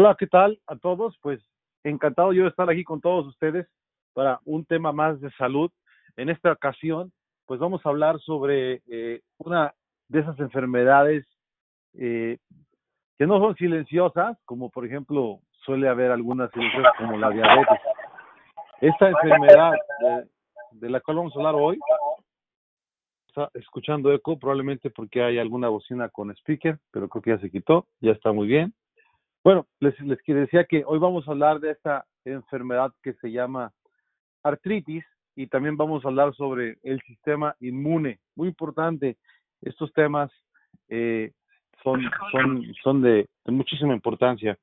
Hola, ¿qué tal a todos? Pues encantado yo de estar aquí con todos ustedes para un tema más de salud. En esta ocasión, pues vamos a hablar sobre eh, una de esas enfermedades eh, que no son silenciosas, como por ejemplo suele haber algunas silenciosas como la diabetes. Esta enfermedad de, de la cual vamos a hablar hoy, está escuchando eco probablemente porque hay alguna bocina con speaker, pero creo que ya se quitó, ya está muy bien. Bueno, les, decía que hoy vamos a hablar de esta enfermedad que se llama artritis y también vamos a hablar sobre el sistema inmune. Muy importante, estos temas eh, son de, de, muchísima importancia.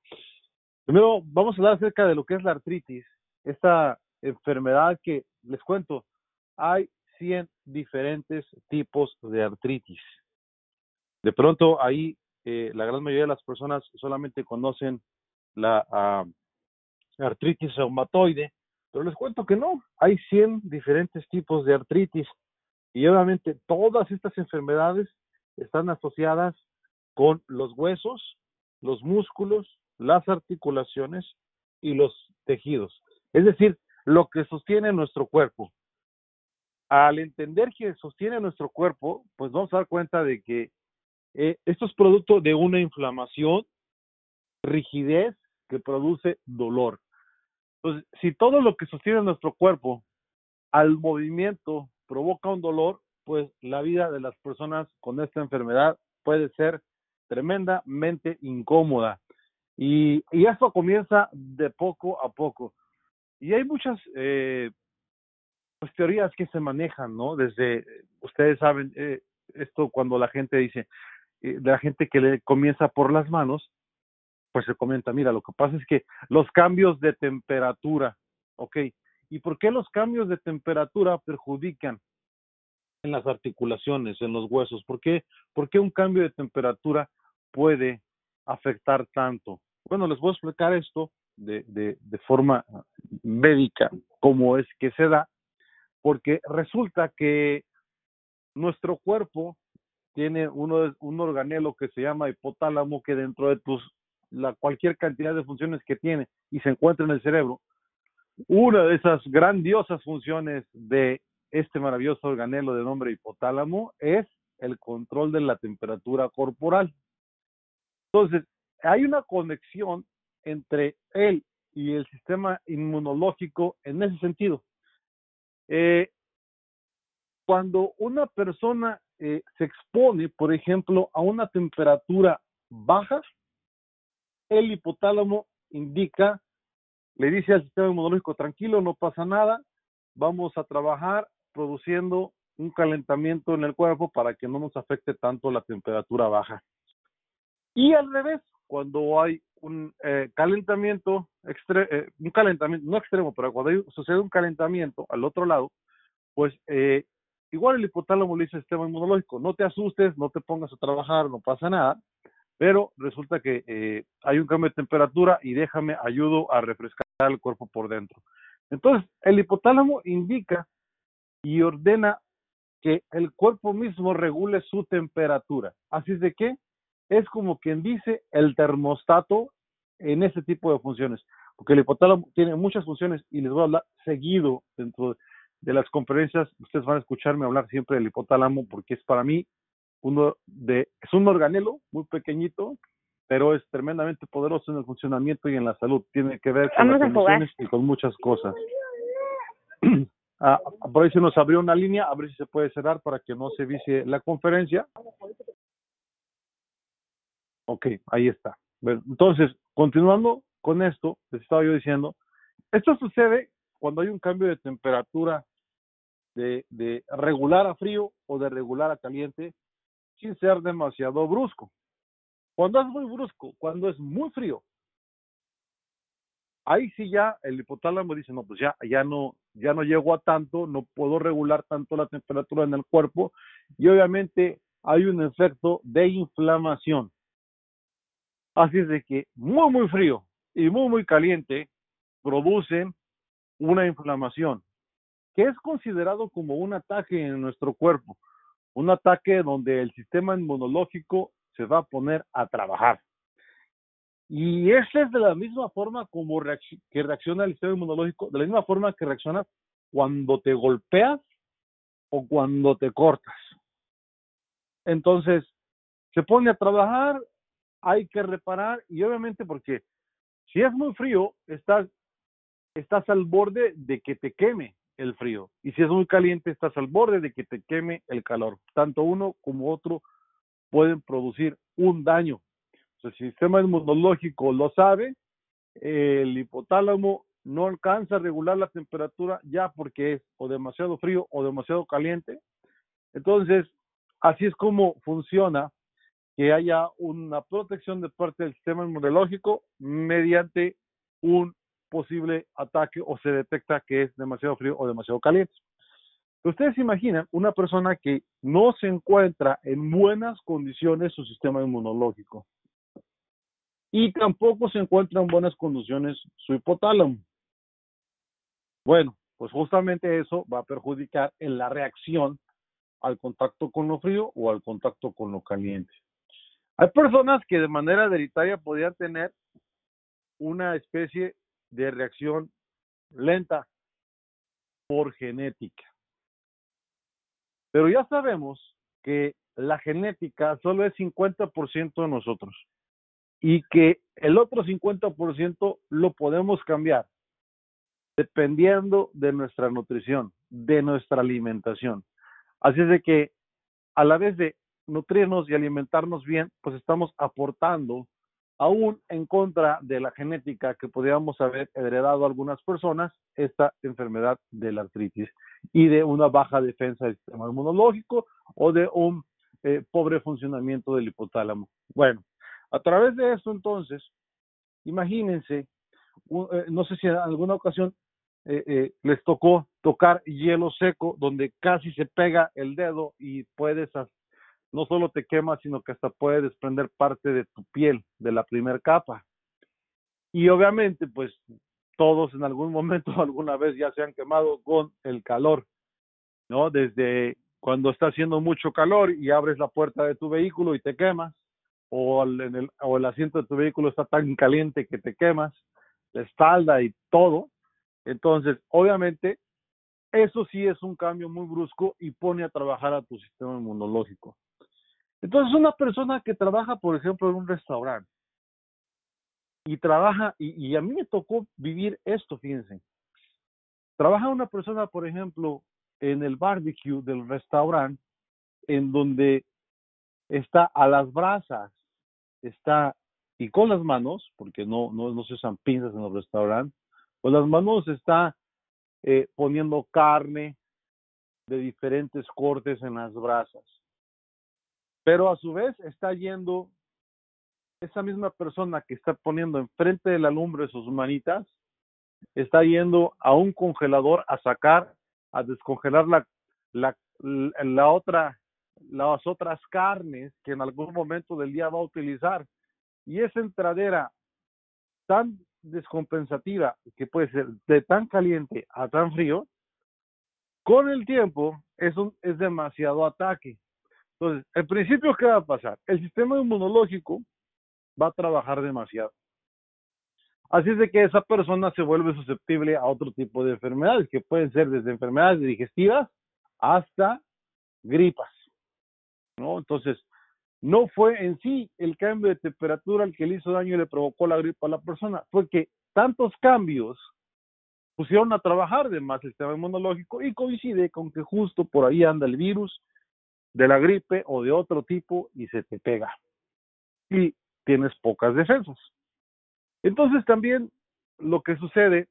Primero, vamos a hablar acerca de lo que es la artritis, esta enfermedad que, les cuento, hay 100 diferentes tipos de artritis. De pronto ahí eh, la gran mayoría de las personas solamente conocen la uh, artritis reumatoide, pero les cuento que no, hay 100 diferentes tipos de artritis y obviamente todas estas enfermedades están asociadas con los huesos, los músculos, las articulaciones y los tejidos. Es decir, lo que sostiene nuestro cuerpo. Al entender que sostiene nuestro cuerpo, pues vamos a dar cuenta de que eh, esto es producto de una inflamación, rigidez que produce dolor. Entonces, si todo lo que sostiene nuestro cuerpo al movimiento provoca un dolor, pues la vida de las personas con esta enfermedad puede ser tremendamente incómoda. Y, y esto comienza de poco a poco. Y hay muchas eh, pues, teorías que se manejan, ¿no? Desde, ustedes saben, eh, esto cuando la gente dice, eh, la gente que le comienza por las manos, pues se comenta, mira, lo que pasa es que los cambios de temperatura, ¿ok? ¿Y por qué los cambios de temperatura perjudican en las articulaciones, en los huesos? ¿Por qué, ¿Por qué un cambio de temperatura puede afectar tanto? Bueno, les voy a explicar esto de, de, de forma médica, cómo es que se da, porque resulta que nuestro cuerpo tiene uno, un organelo que se llama hipotálamo que dentro de tus cualquier cantidad de funciones que tiene y se encuentra en el cerebro, una de esas grandiosas funciones de este maravilloso organelo de nombre hipotálamo es el control de la temperatura corporal. Entonces, hay una conexión entre él y el sistema inmunológico en ese sentido. Eh, cuando una persona eh, se expone, por ejemplo, a una temperatura baja, el hipotálamo indica, le dice al sistema inmunológico, tranquilo, no pasa nada, vamos a trabajar produciendo un calentamiento en el cuerpo para que no nos afecte tanto la temperatura baja. Y al revés, cuando hay un eh, calentamiento, eh, un calentamiento, no extremo, pero cuando sucede un calentamiento al otro lado, pues Igual el hipotálamo le dice al sistema inmunológico, no te asustes, no te pongas a trabajar, no pasa nada, pero resulta que eh, hay un cambio de temperatura y déjame, ayudo a refrescar el cuerpo por dentro. Entonces, el hipotálamo indica y ordena que el cuerpo mismo regule su temperatura. Así es de que es como quien dice el termostato en ese tipo de funciones, porque el hipotálamo tiene muchas funciones y les voy a hablar seguido dentro de de las conferencias, ustedes van a escucharme hablar siempre del hipotálamo porque es para mí uno de, es un organelo muy pequeñito, pero es tremendamente poderoso en el funcionamiento y en la salud. Tiene que ver con las emociones y con muchas cosas. ah, por ahí se nos abrió una línea, a ver si se puede cerrar para que no se vicie la conferencia. Ok, ahí está. Entonces, continuando con esto, les estaba yo diciendo, esto sucede cuando hay un cambio de temperatura de, regular a frío o de regular a caliente sin ser demasiado brusco. Cuando es muy brusco, cuando es muy frío, ahí sí ya el hipotálamo dice, no, pues ya, ya no, ya no llego a tanto, no puedo regular tanto la temperatura en el cuerpo y obviamente hay un efecto de inflamación. Así es de que muy, muy frío y muy, muy caliente producen una inflamación que es considerado como un ataque en nuestro cuerpo, un ataque donde el sistema inmunológico se va a poner a trabajar. Y esa es de la misma forma como que reacciona el sistema inmunológico, de la misma forma que reacciona cuando te golpeas o cuando te cortas. Entonces, se pone a trabajar, hay que reparar y obviamente porque si es muy frío, estás, estás al borde de que te queme el frío. Y si es muy caliente, estás al borde de que te queme el calor. Tanto uno como otro pueden producir un daño. el sistema inmunológico lo sabe, el hipotálamo no alcanza a regular la temperatura ya porque es o demasiado frío o demasiado caliente. Entonces, así es como funciona que haya una protección de parte del sistema inmunológico mediante un posible ataque o se detecta que es demasiado frío o demasiado caliente. Ustedes se imaginan una persona que no se encuentra en buenas condiciones su sistema inmunológico y tampoco se encuentra en buenas condiciones su hipotálamo. Bueno, pues justamente eso va a perjudicar en la reacción al contacto con lo frío o al contacto con lo caliente. Hay personas que de manera hereditaria podrían tener una especie de reacción lenta por genética. Pero ya sabemos que la genética solo es 50% de nosotros y que el otro 50% lo podemos cambiar dependiendo de nuestra nutrición, de nuestra alimentación. Así es de que a la vez de nutrirnos y alimentarnos bien, pues estamos aportando aún en contra de la genética que podríamos haber heredado algunas personas esta enfermedad de la artritis y de una baja defensa del sistema inmunológico o de un eh, pobre funcionamiento del hipotálamo. Bueno, a través de esto entonces, imagínense, eh, no sé si en alguna ocasión eh, les tocó tocar hielo seco donde casi se pega el dedo y puedes no solo te quema, sino que hasta puede desprender parte de tu piel de la primera capa. Y obviamente, pues todos en algún momento, alguna vez ya se han quemado con el calor, ¿no? Desde cuando está haciendo mucho calor y abres la puerta de tu vehículo y te quemas, o el, o el asiento de tu vehículo está tan caliente que te quemas, la espalda y todo. Entonces, obviamente, eso sí es un cambio muy brusco y pone a trabajar a tu sistema inmunológico. Entonces, una persona que trabaja, por ejemplo, en un restaurante y trabaja, y, a mí me tocó vivir esto, fíjense. Trabaja una persona, por ejemplo, en el barbecue del restaurante, en donde está a las brasas, está, y con las manos, porque no, no, se usan pinzas en los restaurantes, con las manos está eh, poniendo carne de diferentes cortes en las brasas. Pero a su vez está yendo esa misma persona que está poniendo enfrente de la lumbre sus manitas, está yendo a un congelador a sacar, a descongelar la, la, la otra, las otras carnes que en algún momento del día va a utilizar. Y esa entradera tan descompensativa que puede ser de tan caliente a tan frío, con el tiempo es, es demasiado ataque. Entonces, el principio, ¿qué va a pasar? El sistema inmunológico va a trabajar demasiado. Así es de que esa persona se vuelve susceptible a otro tipo de enfermedades, que pueden ser desde enfermedades digestivas hasta gripas. ¿no? Entonces, no fue en sí el cambio de temperatura el que le hizo daño y le provocó la gripa a la persona, fue que tantos cambios pusieron a trabajar de más el sistema inmunológico y coincide con que justo por ahí anda el virus de la gripe o de otro tipo y se te pega. Y tienes pocas defensas. Entonces también lo que sucede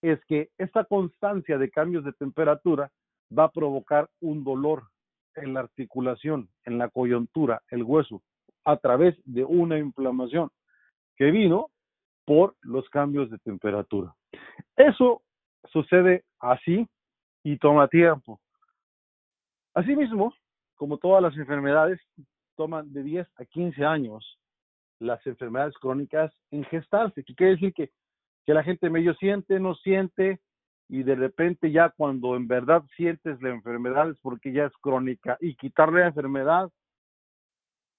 es que esta constancia de cambios de temperatura va a provocar un dolor en la articulación, en la coyuntura, el hueso, a través de una inflamación que vino por los cambios de temperatura. Eso sucede así y toma tiempo. Asimismo, como todas las enfermedades, toman de 10 a 15 años las enfermedades crónicas en gestarse, que quiere decir que, que la gente medio siente, no siente, y de repente ya cuando en verdad sientes la enfermedad es porque ya es crónica y quitarle la enfermedad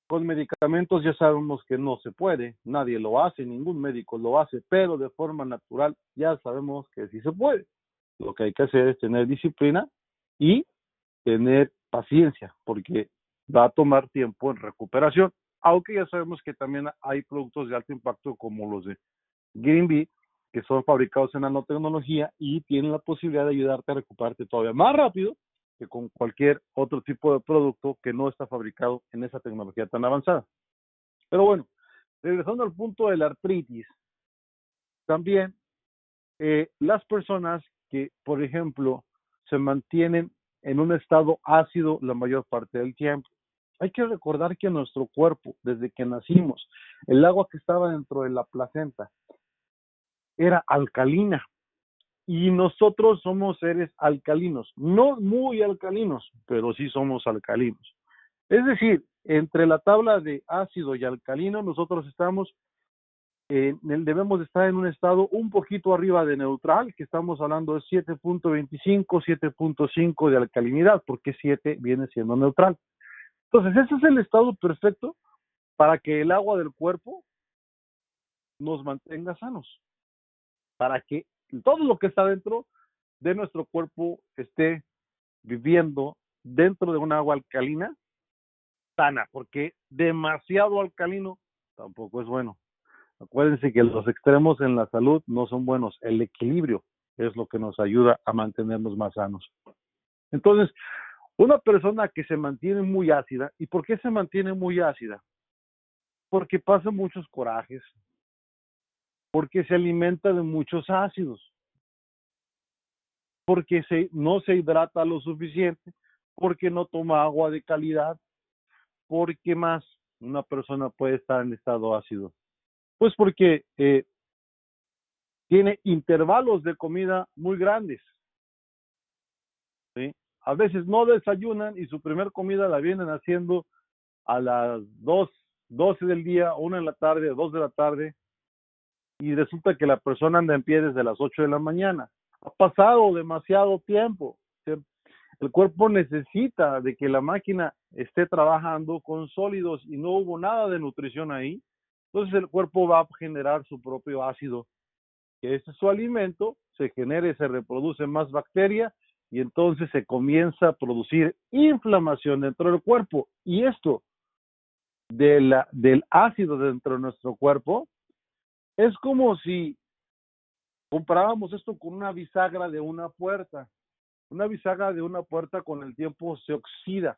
Con medicamentos ya sabemos que no se puede, nadie lo hace, ningún médico lo hace, pero de forma natural ya sabemos que sí se puede. Lo que hay que hacer es tener disciplina y tener paciencia, porque va a tomar tiempo en recuperación, aunque ya sabemos que también hay productos de alto impacto como los de Green Bee, que son fabricados en nanotecnología y tienen la posibilidad de ayudarte a recuperarte todavía más rápido que con cualquier otro tipo de producto que no está fabricado en esa tecnología tan avanzada. Pero bueno, regresando al punto de la artritis, también eh, las personas que, por ejemplo, se mantienen en un estado ácido la mayor parte del tiempo. Hay que recordar que nuestro cuerpo, desde que nacimos, el agua que estaba dentro de la placenta era alcalina y nosotros somos seres alcalinos, no muy alcalinos, pero sí somos alcalinos. Es decir, entre la tabla de ácido y alcalino, nosotros estamos debemos estar en un estado un poquito arriba de neutral, que estamos hablando de 7.25, 7.5 de alcalinidad, porque 7 viene siendo neutral. Entonces, ese es el estado perfecto para que el agua del cuerpo nos mantenga sanos, para que todo lo que está dentro de nuestro cuerpo esté viviendo dentro de un agua alcalina sana, porque demasiado alcalino tampoco es bueno. Acuérdense que los extremos en la salud no son buenos. El equilibrio es lo que nos ayuda a mantenernos más sanos. Entonces, una persona que se mantiene muy ácida, ¿y por qué se mantiene muy ácida? Porque pasa muchos corajes, porque se alimenta de muchos ácidos, porque no se hidrata lo suficiente, porque no toma agua de calidad, porque más una persona puede estar en estado ácido pues porque eh, tiene intervalos de comida muy grandes. A veces no desayunan y su primer comida la vienen haciendo a las 2, 12 del día, 1 en la tarde, 2 de la tarde, y resulta que la persona anda en pie desde las 8 de la mañana. Ha pasado demasiado tiempo. El cuerpo necesita de que la máquina esté trabajando con sólidos y no hubo nada de nutrición ahí entonces el cuerpo va a generar su propio ácido, que es su alimento, se genera y se reproduce más bacteria y entonces se comienza a producir inflamación dentro del cuerpo. Y esto del ácido dentro de nuestro cuerpo es como si comparábamos esto con una bisagra de una puerta. Una bisagra de una puerta con el tiempo se oxida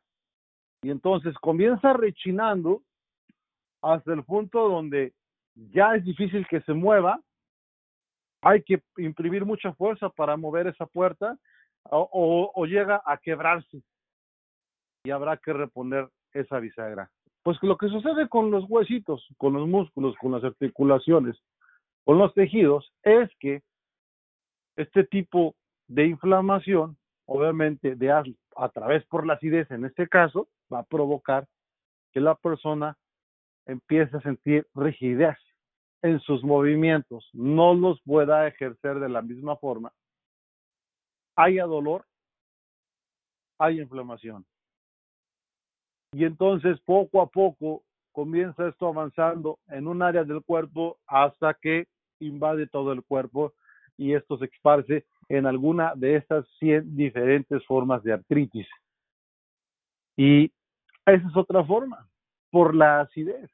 y entonces comienza rechinando hasta el punto donde ya es difícil que se mueva, hay que imprimir mucha fuerza para mover esa puerta o, llega a quebrarse y habrá que reponer esa bisagra. Pues lo que sucede con los huesitos, con los músculos, con las articulaciones, con los tejidos, es que este tipo de inflamación, obviamente a, a través por la acidez en este caso, va a provocar que la persona empieza a sentir rigidez en sus movimientos, no los pueda ejercer de la misma forma, haya dolor, hay inflamación. Y entonces poco a poco comienza esto avanzando en un área del cuerpo hasta que invade todo el cuerpo y esto se esparce en alguna de estas 100 diferentes formas de artritis. Y esa es otra forma por la acidez.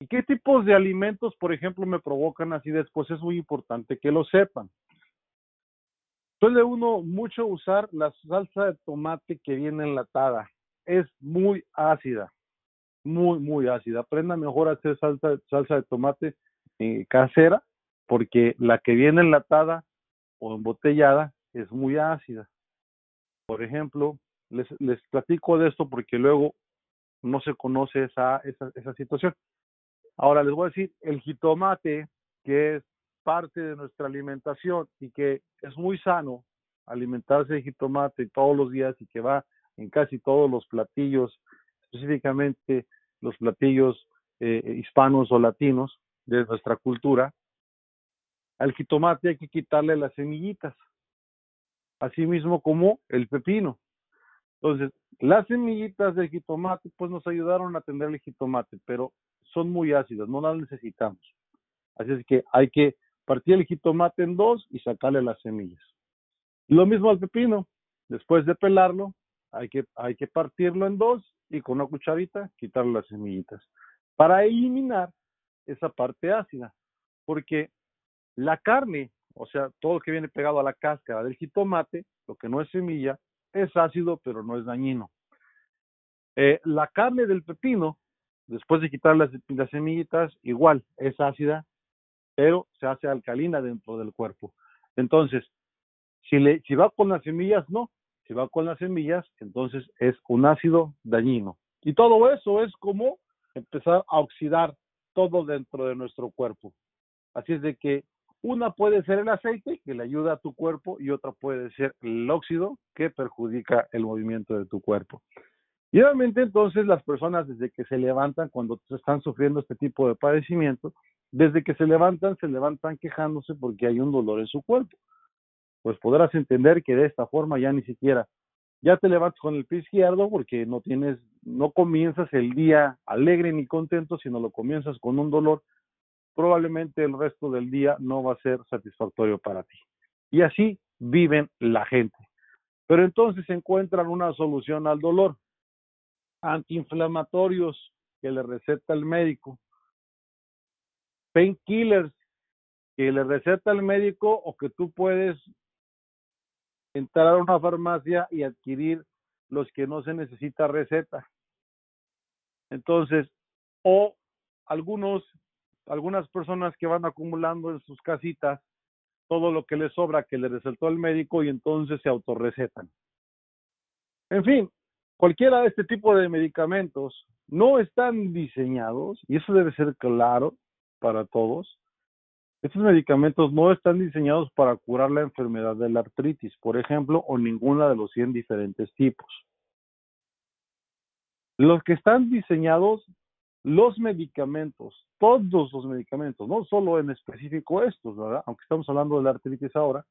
¿Y qué tipos de alimentos, por ejemplo, me provocan acidez? Pues es muy importante que lo sepan. Suele uno mucho usar la salsa de tomate que viene enlatada. Es muy ácida, muy, muy ácida. Aprenda mejor a hacer salsa, salsa de tomate eh, casera, porque la que viene enlatada o embotellada es muy ácida. Por ejemplo, les, les platico de esto porque luego no se conoce esa, esa, esa situación. Ahora les voy a decir, el jitomate, que es parte de nuestra alimentación y que es muy sano alimentarse de jitomate todos los días y que va en casi todos los platillos, específicamente los platillos eh, hispanos o latinos de nuestra cultura, al jitomate hay que quitarle las semillitas, así mismo como el pepino. Entonces, las semillitas de jitomate pues nos ayudaron a tener el jitomate, pero son muy ácidas, no las necesitamos. Así es que hay que partir el jitomate en dos y sacarle las semillas. Lo mismo al pepino. Después de pelarlo, hay que, hay que partirlo en dos y con una cucharita quitarle las semillitas para eliminar esa parte ácida. Porque la carne, o sea, todo lo que viene pegado a la cáscara del jitomate, lo que no es semilla, es ácido, pero no es dañino. Eh, la carne del pepino, después de quitar las, semillitas, igual es ácida, pero se hace alcalina dentro del cuerpo. Entonces, si, le, si va con las semillas, no. Si va con las semillas, entonces es un ácido dañino. Y todo eso es como empezar a oxidar todo dentro de nuestro cuerpo. Así es de que una puede ser el aceite que le ayuda a tu cuerpo y otra puede ser el óxido que perjudica el movimiento de tu cuerpo. Y obviamente entonces las personas desde que se levantan, cuando están sufriendo este tipo de padecimiento, desde que se levantan, se levantan quejándose porque hay un dolor en su cuerpo. Pues podrás entender que de esta forma ya ni siquiera, ya te levantas con el pie izquierdo porque no tienes, no comienzas el día alegre ni contento, sino lo comienzas con un dolor, probablemente el resto del día no va a ser satisfactorio para ti. Y así viven la gente. Pero entonces encuentran una solución al dolor. Antiinflamatorios que le receta el médico, painkillers que le receta el médico o que tú puedes entrar a una farmacia y adquirir los que no se necesita receta. Entonces, o algunos, algunas personas que van acumulando en sus casitas todo lo que les sobra que le recetó el médico y entonces se autorrecetan. En fin, cualquiera de este tipo de medicamentos no están diseñados, y eso debe ser claro, para todos. Estos medicamentos no están diseñados para curar la enfermedad de la artritis, por ejemplo, o ninguna de los 100 diferentes tipos. Los que están diseñados, los medicamentos, todos los medicamentos, no solo en específico estos, ¿verdad? Aunque estamos hablando de la artritis ahora,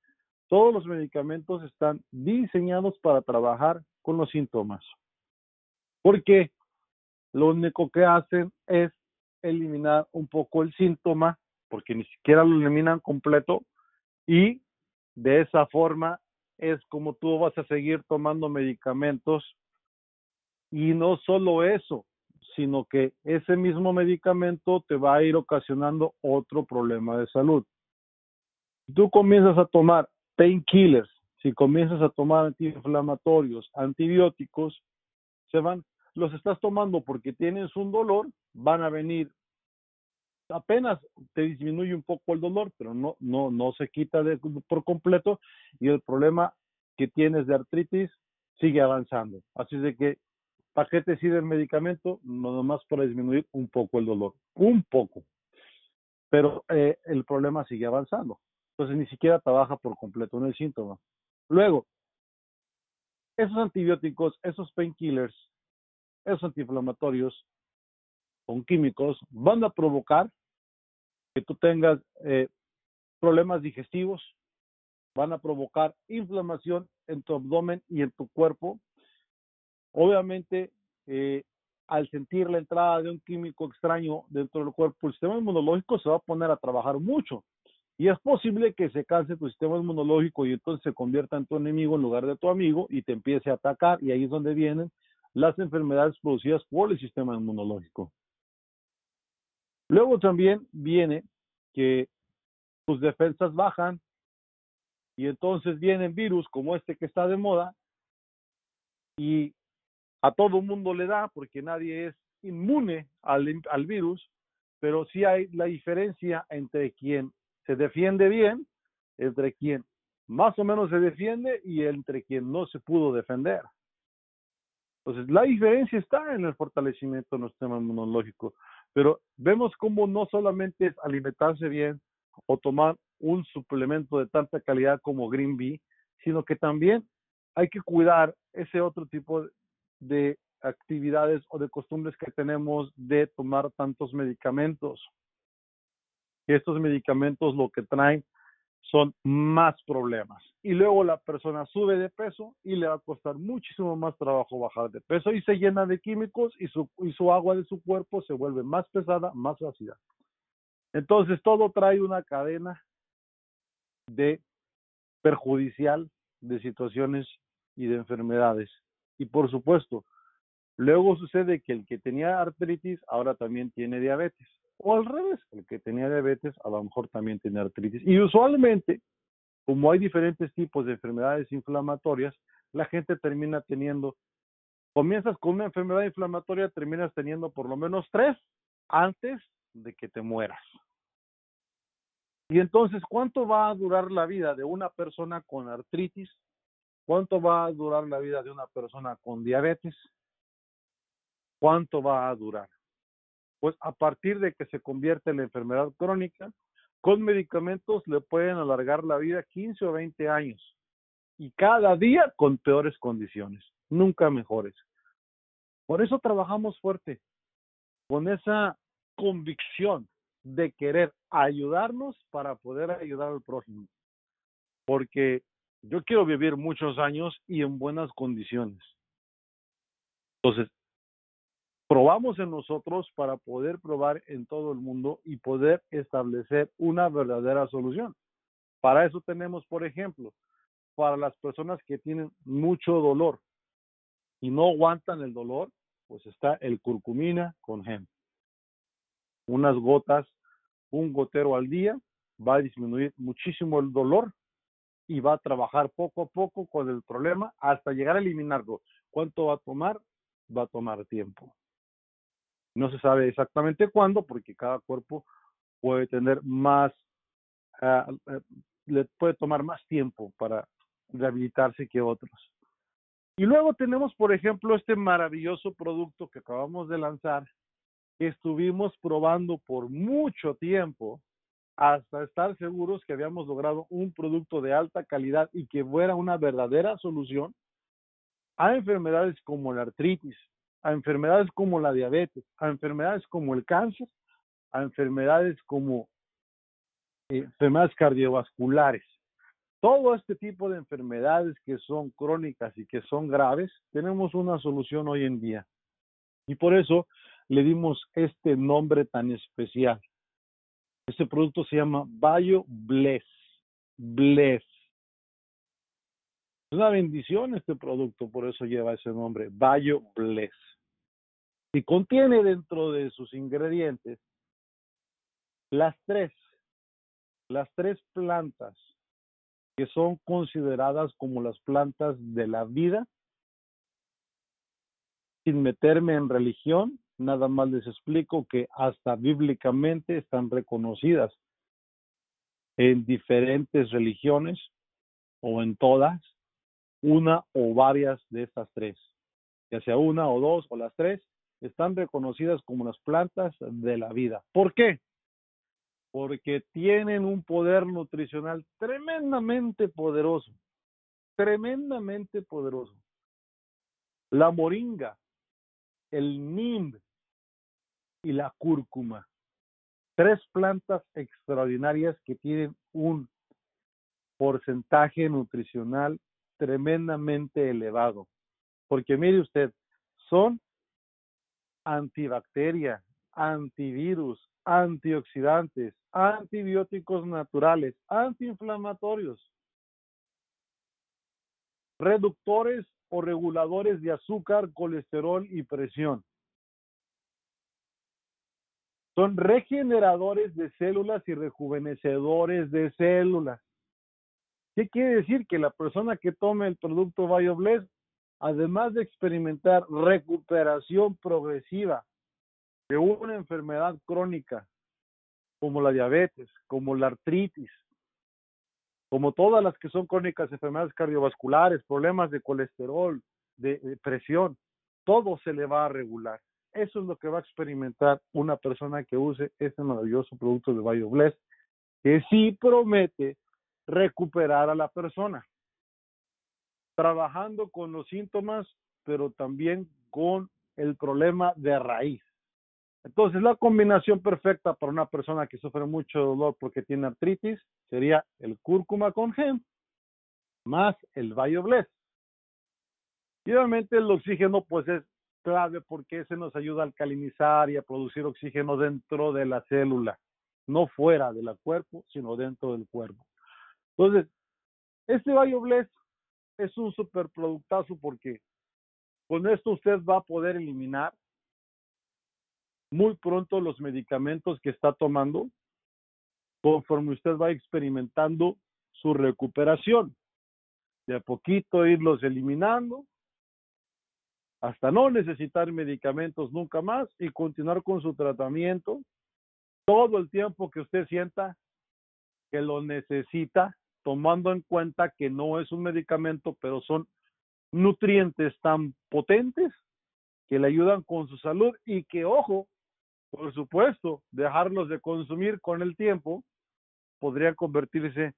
todos los medicamentos están diseñados para trabajar con los síntomas. Porque lo único que hacen es eliminar un poco el síntoma, porque ni siquiera lo eliminan completo, y de esa forma es como tú vas a seguir tomando medicamentos. Y no solo eso, sino que ese mismo medicamento te va a ir ocasionando otro problema de salud. Si tú comienzas a tomar painkillers, si comienzas a tomar antiinflamatorios, antibióticos, se van, los estás tomando porque tienes un dolor, van a venir apenas te disminuye un poco el dolor, pero no, no, no se quita de, por completo y el problema que tienes de artritis sigue avanzando. Así de que, ¿para qué te sirve el medicamento? No nomás para disminuir un poco el dolor, un poco. Pero eh, el problema sigue avanzando. Entonces ni siquiera trabaja por completo en el síntoma. Luego, esos antibióticos, esos painkillers, esos antiinflamatorios con químicos van a provocar que tú tengas eh, problemas digestivos, van a provocar inflamación en tu abdomen y en tu cuerpo. Obviamente, eh, al sentir la entrada de un químico extraño dentro del cuerpo, el sistema inmunológico se va a poner a trabajar mucho. Y es posible que se canse tu sistema inmunológico y entonces se convierta en tu enemigo en lugar de tu amigo y te empiece a atacar. Y ahí es donde vienen las enfermedades producidas por el sistema inmunológico. Luego también viene que tus defensas bajan y entonces vienen virus como este que está de moda y a todo mundo le da porque nadie es inmune al, al virus, pero sí hay la diferencia entre quien se defiende bien, entre quien más o menos se defiende y entre quien no se pudo defender. Entonces, la diferencia está en el fortalecimiento de nuestro sistema inmunológico. Pero vemos cómo no solamente es alimentarse bien o tomar un suplemento de tanta calidad como Green Bee, sino que también hay que cuidar ese otro tipo de actividades o de costumbres que tenemos de tomar tantos medicamentos. Estos medicamentos lo que traen son más problemas. Y luego la persona sube de peso y le va a costar muchísimo más trabajo bajar de peso y se llena de químicos y su, y su agua de su cuerpo se vuelve más pesada, más ácida. Entonces todo trae una cadena de perjudicial de situaciones y de enfermedades. Y por supuesto, luego sucede que el que tenía artritis ahora también tiene diabetes. O al revés, el que tenía diabetes a lo mejor también tiene artritis. Y usualmente, como hay diferentes tipos de enfermedades inflamatorias, la gente termina teniendo, comienzas con una enfermedad inflamatoria, terminas teniendo por lo menos tres antes de que te mueras. Y entonces, ¿cuánto va a durar la vida de una persona con artritis? ¿Cuánto va a durar la vida de una persona con diabetes? ¿Cuánto va a durar? Pues a partir de que se convierte en la enfermedad crónica, con medicamentos le pueden alargar la vida 15 o 20 años y cada día con peores condiciones, nunca mejores. Por eso trabajamos fuerte, con esa convicción de querer ayudarnos para poder ayudar al prójimo. Porque yo quiero vivir muchos años y en buenas condiciones. Entonces, probamos en nosotros para poder probar en todo el mundo y poder establecer una verdadera solución. Para eso tenemos, por ejemplo, para las personas que tienen mucho dolor y no aguantan el dolor, pues está el curcumina con gem. Unas gotas un gotero al día va a disminuir muchísimo el dolor y va a trabajar poco a poco con el problema hasta llegar a eliminarlo. ¿Cuánto va a tomar? Va a tomar tiempo. No se sabe exactamente cuándo porque cada cuerpo puede tener más, ah, ah, le puede tomar más tiempo para rehabilitarse que otros. Y luego tenemos, por ejemplo, este maravilloso producto que acabamos de lanzar, estuvimos probando por mucho tiempo hasta estar seguros que habíamos logrado un producto de alta calidad y que fuera una verdadera solución a enfermedades como la artritis, a enfermedades como la diabetes, a enfermedades como el cáncer, a enfermedades como eh, enfermedades cardiovasculares. Todo este tipo de enfermedades que son crónicas y que son graves, tenemos una solución hoy en día. Y por eso le dimos este nombre tan especial. Este producto se llama Bio Bless. Bless. Es una bendición este producto, por eso lleva ese nombre, Bio Bless. Y contiene dentro de sus ingredientes las tres, las tres plantas que son consideradas como las plantas de la vida, sin meterme en religión, nada más les explico que hasta bíblicamente están reconocidas en diferentes religiones o en todas, una o varias de estas tres, ya sea una o dos o las tres, están reconocidas como las plantas de la vida. ¿Por qué? Porque tienen un poder nutricional tremendamente poderoso, tremendamente poderoso. La moringa, el nim, y la cúrcuma. Tres plantas extraordinarias que tienen un porcentaje nutricional tremendamente elevado. Porque mire usted, son antibacteria, antivirus, antioxidantes, antibióticos naturales, antiinflamatorios, reductores o reguladores de azúcar, colesterol y presión. Son regeneradores de células y rejuvenecedores de células. ¿Qué quiere decir? Que la persona que tome el producto BioBless, además de experimentar recuperación progresiva de una enfermedad crónica, como la diabetes, como la artritis, como todas las que son crónicas, enfermedades cardiovasculares, problemas de colesterol, de, presión, todo se le va a regular. Eso es lo que va a experimentar una persona que use este maravilloso producto de BioBless, que sí promete recuperar a la persona, trabajando con los síntomas, pero también con el problema de raíz. Entonces, la combinación perfecta para una persona que sufre mucho dolor porque tiene artritis sería el cúrcuma con gem más el BioBless. Y obviamente el oxígeno pues es clave porque ese nos ayuda a alcalinizar y a producir oxígeno dentro de la célula, no fuera del cuerpo, sino dentro del cuerpo. Entonces, este BioBless es un superproductazo porque con esto usted va a poder eliminar muy pronto los medicamentos que está tomando conforme usted va experimentando su recuperación. De a poquito irlos eliminando hasta no necesitar medicamentos nunca más y continuar con su tratamiento todo el tiempo que usted sienta que lo necesita, tomando en cuenta que no es un medicamento, pero son nutrientes tan potentes que le ayudan con su salud y que, ojo, por supuesto, dejarlos de consumir con el tiempo podría convertirse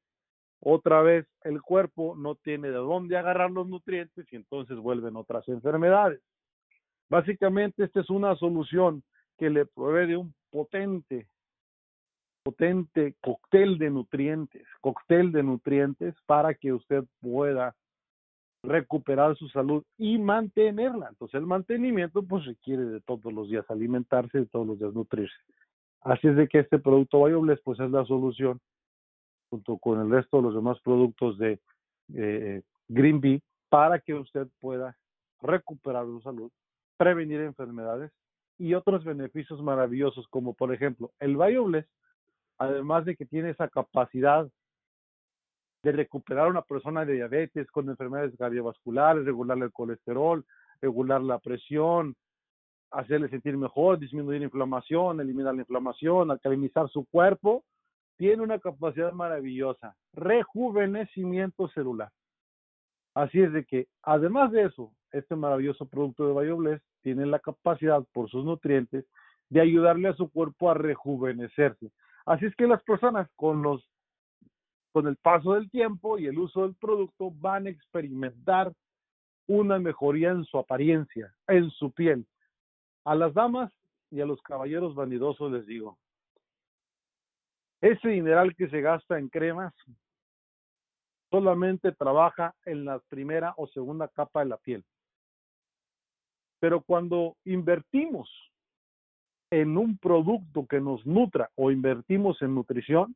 otra vez el cuerpo no tiene de dónde agarrar los nutrientes y entonces vuelven otras enfermedades. Básicamente esta es una solución que le provee de un potente, potente cóctel de nutrientes, cóctel de nutrientes para que usted pueda recuperar su salud y mantenerla. Entonces el mantenimiento pues requiere de todos los días alimentarse, de todos los días nutrirse. Así es de que este producto BioBless pues es la solución junto con el resto de los demás productos de eh, Green Bee para que usted pueda recuperar su salud, prevenir enfermedades y otros beneficios maravillosos como por ejemplo el BioBless, además de que tiene esa capacidad de recuperar a una persona de diabetes con enfermedades cardiovasculares, regularle el colesterol, regular la presión, hacerle sentir mejor, disminuir la inflamación, eliminar la inflamación, alcalinizar su cuerpo, tiene una capacidad maravillosa, rejuvenecimiento celular. Así es de que, además de eso, este maravilloso producto de BioBless tiene la capacidad, por sus nutrientes, de ayudarle a su cuerpo a rejuvenecerse. Así es que las personas con los con el paso del tiempo y el uso del producto van a experimentar una mejoría en su apariencia, en su piel. A las damas y a los caballeros vanidosos les digo, ese mineral que se gasta en cremas solamente trabaja en la primera o segunda capa de la piel. Pero cuando invertimos en un producto que nos nutra o invertimos en nutrición,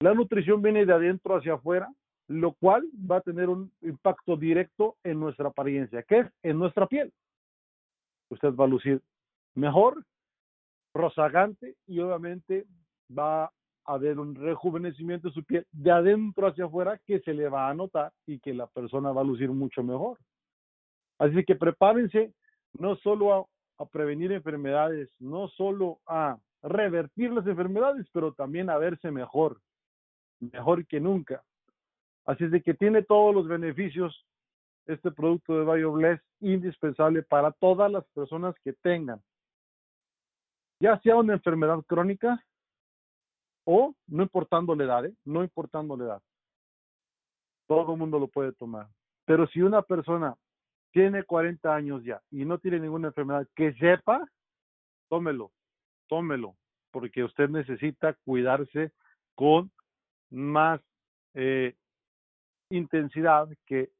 la nutrición viene de adentro hacia afuera, lo cual va a tener un impacto directo en nuestra apariencia, que es en nuestra piel. Usted va a lucir mejor, rozagante y obviamente va a haber un rejuvenecimiento de su piel de adentro hacia afuera que se le va a notar y que la persona va a lucir mucho mejor. Así que prepárense no solo a, prevenir enfermedades, no solo a revertir las enfermedades, pero también a verse mejor mejor que nunca. Así es de que tiene todos los beneficios este producto de BioBless indispensable para todas las personas que tengan, ya sea una enfermedad crónica o no importando la edad, ¿eh? no importando la edad. Todo el mundo lo puede tomar. Pero si una persona tiene 40 años ya y no tiene ninguna enfermedad, que sepa, tómelo, tómelo, porque usted necesita cuidarse con más eh, intensidad que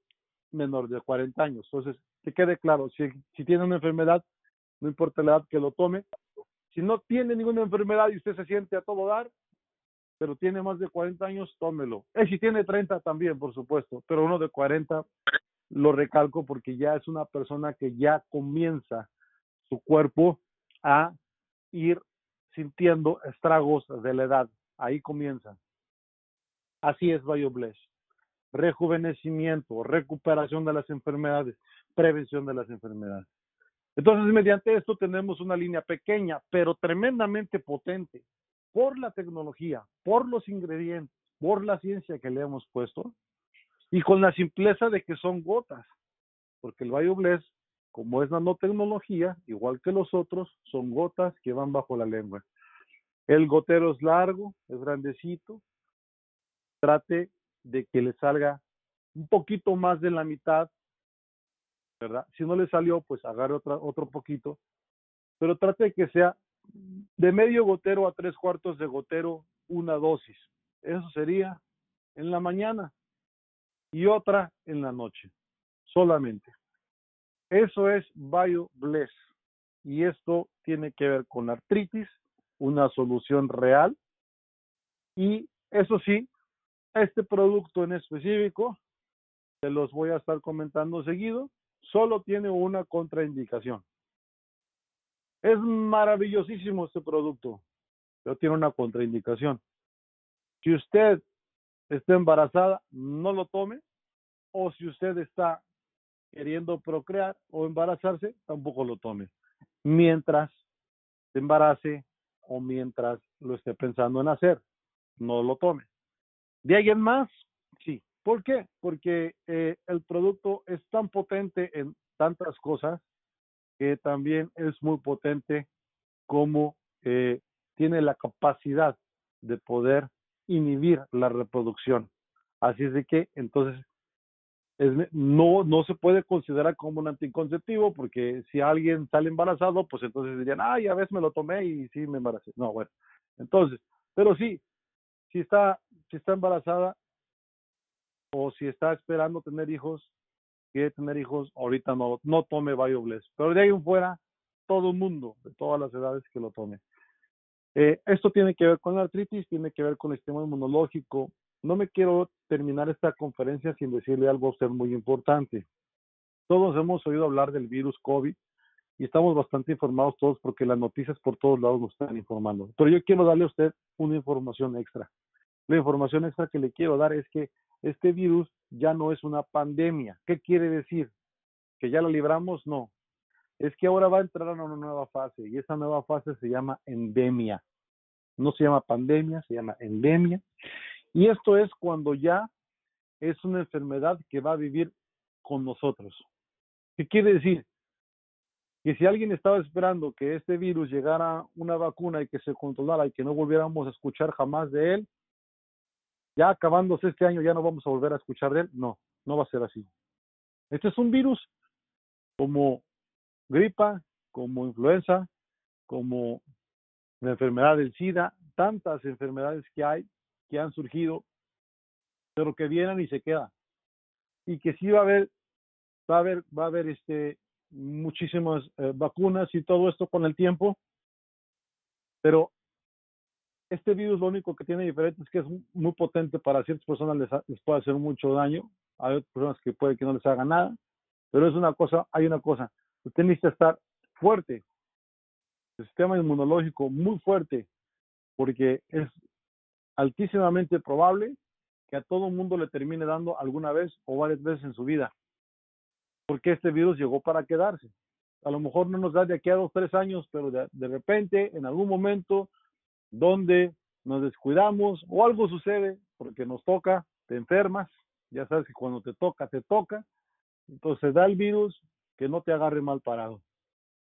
menor de 40 años. Entonces, que quede claro, si, si tiene una enfermedad, no importa la edad que lo tome. Si no tiene ninguna enfermedad y usted se siente a todo dar, pero tiene más de 40 años, tómelo. Y si tiene 30 también, por supuesto, pero uno de 40 lo recalco porque ya es una persona que ya comienza su cuerpo a ir sintiendo estragos de la edad. Ahí comienza. Así es BioBless. Rejuvenecimiento, recuperación de las enfermedades, prevención de las enfermedades. Entonces, mediante esto tenemos una línea pequeña, pero tremendamente potente, por la tecnología, por los ingredientes, por la ciencia que le hemos puesto, y con la simpleza de que son gotas, porque el BioBless, como es nanotecnología, igual que los otros, son gotas que van bajo la lengua. El gotero es largo, es grandecito, trate de que le salga un poquito más de la mitad, ¿verdad? Si no le salió, pues agarre otra, otro poquito pero trate que sea de medio gotero a tres cuartos de gotero una dosis. Eso sería en la mañana y otra en la noche, solamente. Eso es BioBless y esto tiene que ver con artritis, una solución real y eso sí, este producto en específico, se los voy a estar comentando seguido, solo tiene una contraindicación. Es maravillosísimo este producto, pero tiene una contraindicación. Si usted está embarazada, no lo tome, o si usted está queriendo procrear o embarazarse, tampoco lo tome. Mientras se embarace o mientras lo esté pensando en hacer, no lo tome. ¿De alguien más? Sí. ¿Por qué? Porque eh, el producto es tan potente en tantas cosas que también es muy potente como eh, tiene la capacidad de poder inhibir la reproducción. Así es de que entonces no, no se puede considerar como un anticonceptivo porque si alguien sale embarazado, pues entonces dirían, ay, a veces me lo tomé y sí me embaracé. No, bueno, entonces, pero sí, si está, si está embarazada o si está esperando tener hijos, quiere tener hijos, ahorita no, no tome BioBless. Pero de ahí en fuera, todo mundo, de todas las edades, que lo tome. Eh, esto tiene que ver con la artritis, tiene que ver con el sistema inmunológico, no me quiero terminar esta conferencia sin decirle algo a usted muy importante. Todos hemos oído hablar del virus COVID y estamos bastante informados todos porque las noticias por todos lados nos están informando. Pero yo quiero darle a usted una información extra. La información extra que le quiero dar es que este virus ya no es una pandemia. ¿Qué quiere decir? ¿Que ya lo libramos? No. Es que ahora va a entrar a una nueva fase y esa nueva fase se llama endemia. No se llama pandemia, se llama endemia. Y esto es cuando ya es una enfermedad que va a vivir con nosotros. ¿Qué quiere decir? Que si alguien estaba esperando que este virus llegara una vacuna y que se controlara y que no volviéramos a escuchar jamás de él, ya acabándose este año ya no vamos a volver a escuchar de él. No, no va a ser así. Este es un virus como gripa, como influenza, como la enfermedad del SIDA, tantas enfermedades que hay que han surgido, pero que vienen y se quedan. Y que sí va a haber, va a haber, va a haber este, muchísimas eh, vacunas y todo esto con el tiempo, pero este virus lo único que tiene diferente es que es muy potente para ciertas personas les, les puede hacer mucho daño, hay otras personas que puede que no les haga nada, pero es una cosa, hay una cosa, usted necesita estar fuerte, el sistema inmunológico muy fuerte, porque es altísimamente probable que a todo mundo le termine dando alguna vez o varias veces en su vida, porque este virus llegó para quedarse. A lo mejor no nos da de aquí a dos, tres años, pero de, de repente, en algún momento donde nos descuidamos o algo sucede porque nos toca, te enfermas, ya sabes que cuando te toca, te toca, entonces da el virus que no te agarre mal parado.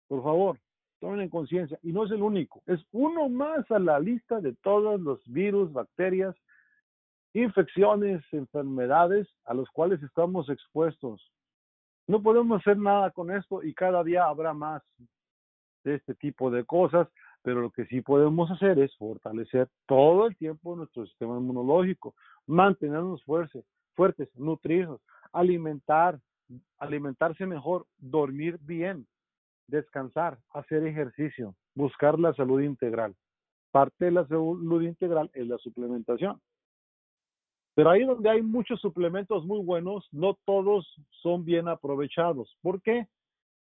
Por favor, tomen en conciencia. Y no es el único, es uno más a la lista de todos los virus, bacterias, infecciones, enfermedades a los cuales estamos expuestos. No podemos hacer nada con esto y cada día habrá más de este tipo de cosas, pero lo que sí podemos hacer es fortalecer todo el tiempo nuestro sistema inmunológico, mantenernos fuertes, fuertes, nutrirnos, alimentar, alimentarse mejor, dormir bien, descansar, hacer ejercicio, buscar la salud integral. Parte de la salud integral es la suplementación. Pero ahí donde hay muchos suplementos muy buenos, no todos son bien aprovechados. ¿Por qué?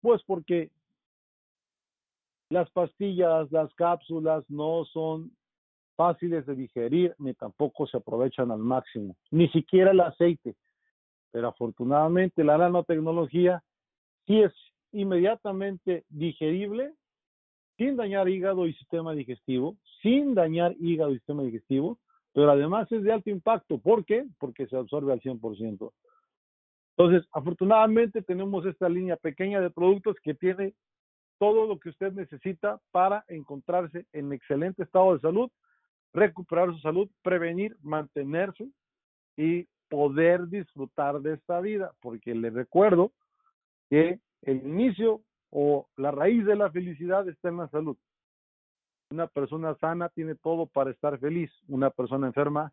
Pues porque las pastillas, las cápsulas no son fáciles de digerir ni tampoco se aprovechan al máximo, ni siquiera el aceite. Pero afortunadamente la nanotecnología sí es inmediatamente digerible, sin dañar hígado y sistema digestivo, sin dañar hígado y sistema digestivo, pero además es de alto impacto. ¿Por qué? Porque se absorbe al 100%. Entonces, afortunadamente tenemos esta línea pequeña de productos que tiene todo lo que usted necesita para encontrarse en excelente estado de salud, recuperar su salud, prevenir, mantenerse y poder disfrutar de esta vida, porque le recuerdo que el inicio o la raíz de la felicidad está en la salud. Una persona sana tiene todo para estar feliz. Una persona enferma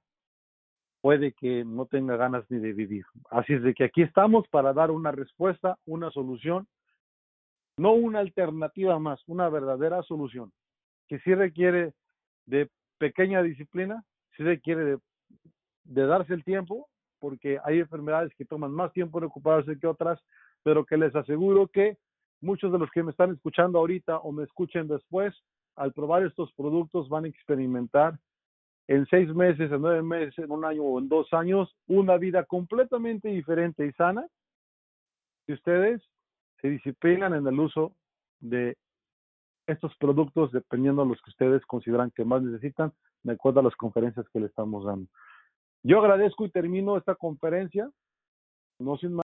puede que no tenga ganas ni de vivir. Así es de que aquí estamos para dar una respuesta, una solución, no una alternativa más, una verdadera solución, que sí requiere de pequeña disciplina, sí requiere de, de darse el tiempo, porque hay enfermedades que toman más tiempo en ocuparse que otras, pero que les aseguro que muchos de los que me están escuchando ahorita o me escuchen después, al probar estos productos van a experimentar en seis meses, en nueve meses, en un año o en dos años, una vida completamente diferente y sana. Si ustedes se disciplinan en el uso de estos productos dependiendo de los que ustedes consideran que más necesitan, de acuerdo a las conferencias que le estamos dando. Yo agradezco y termino esta conferencia, no sin más.